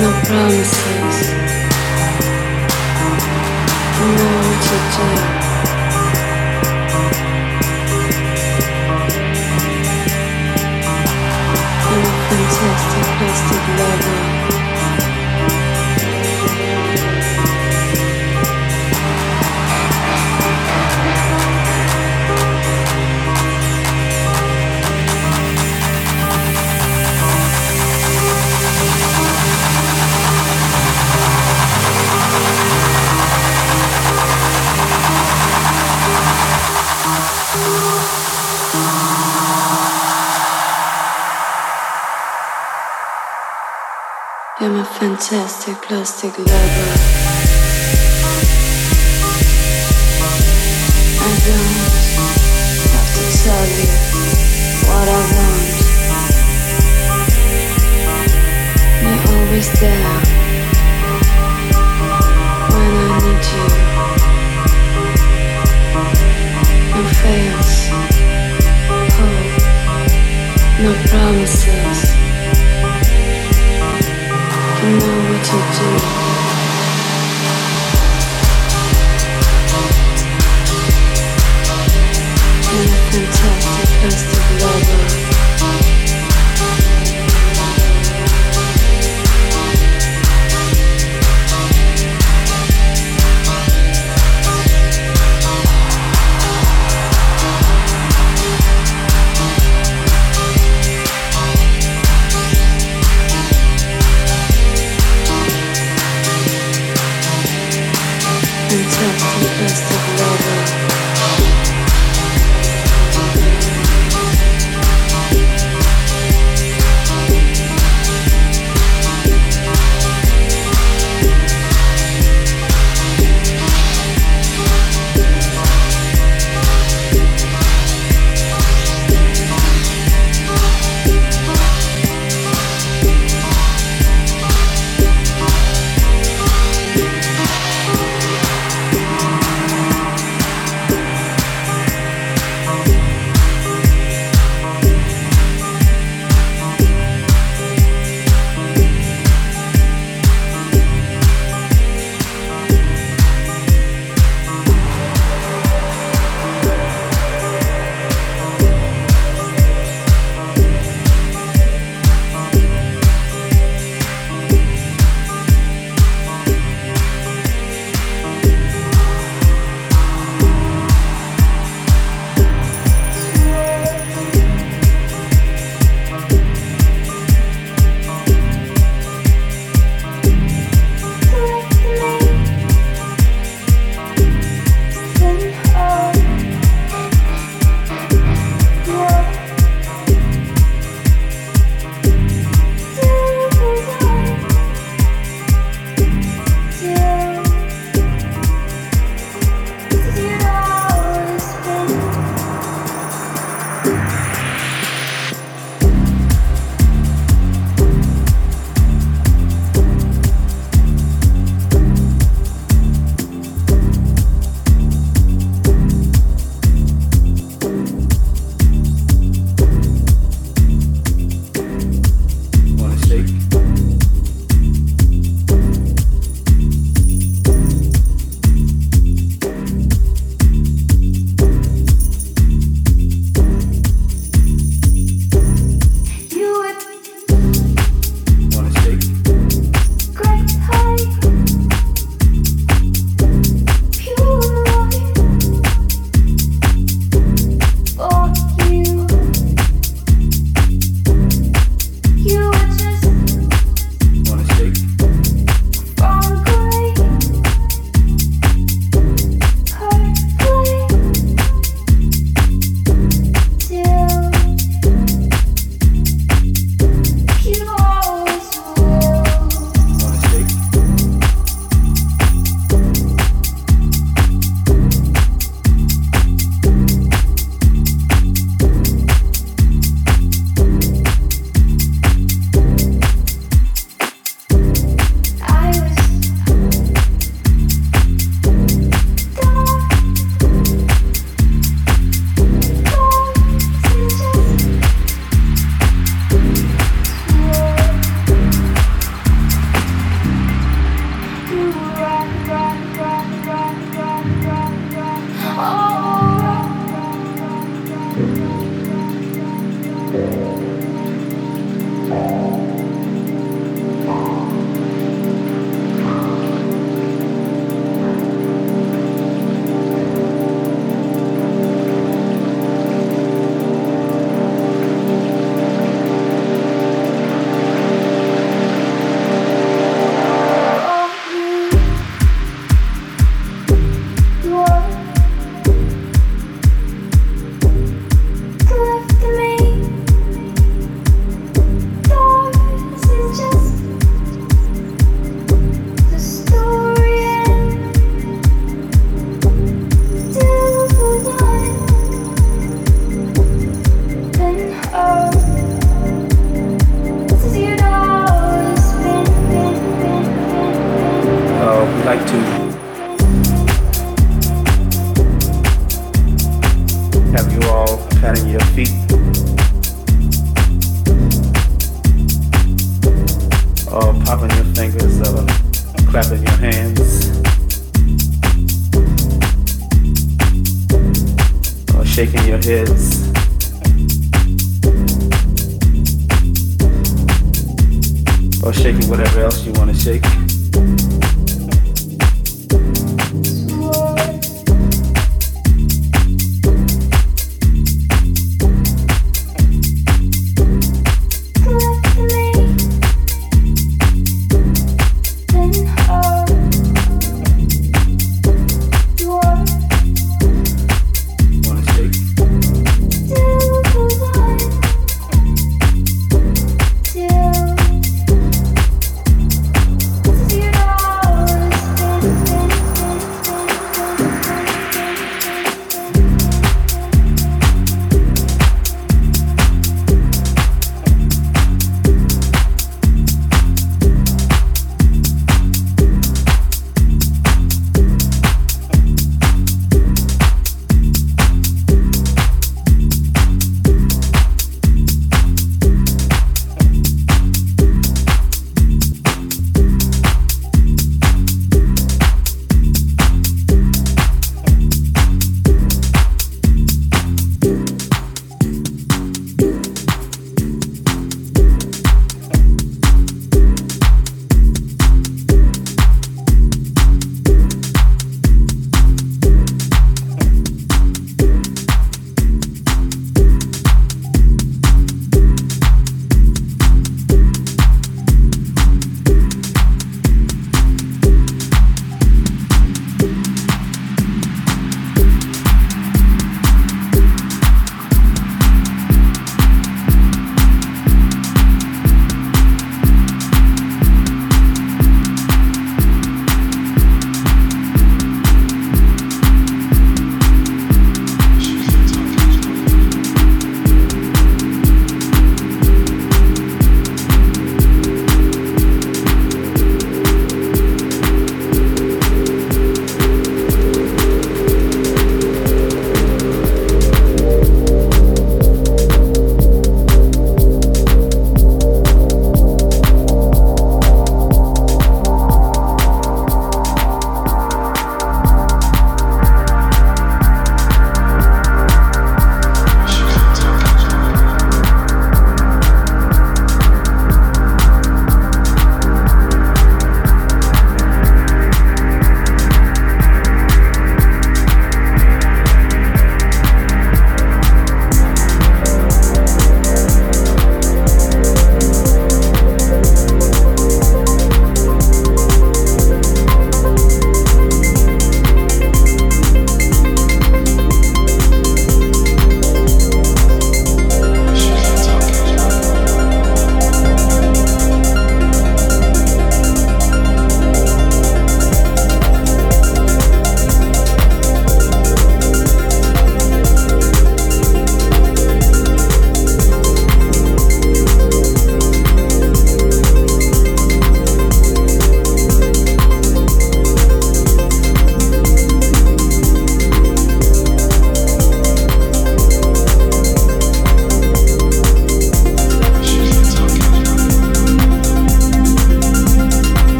no promises. What to do. I'm a fantastic plastic lover. Fantastic plastic lover. I don't have to tell you what I want. You're always there when I need you. No fails, hope, no promises. Fantastic plastic lover.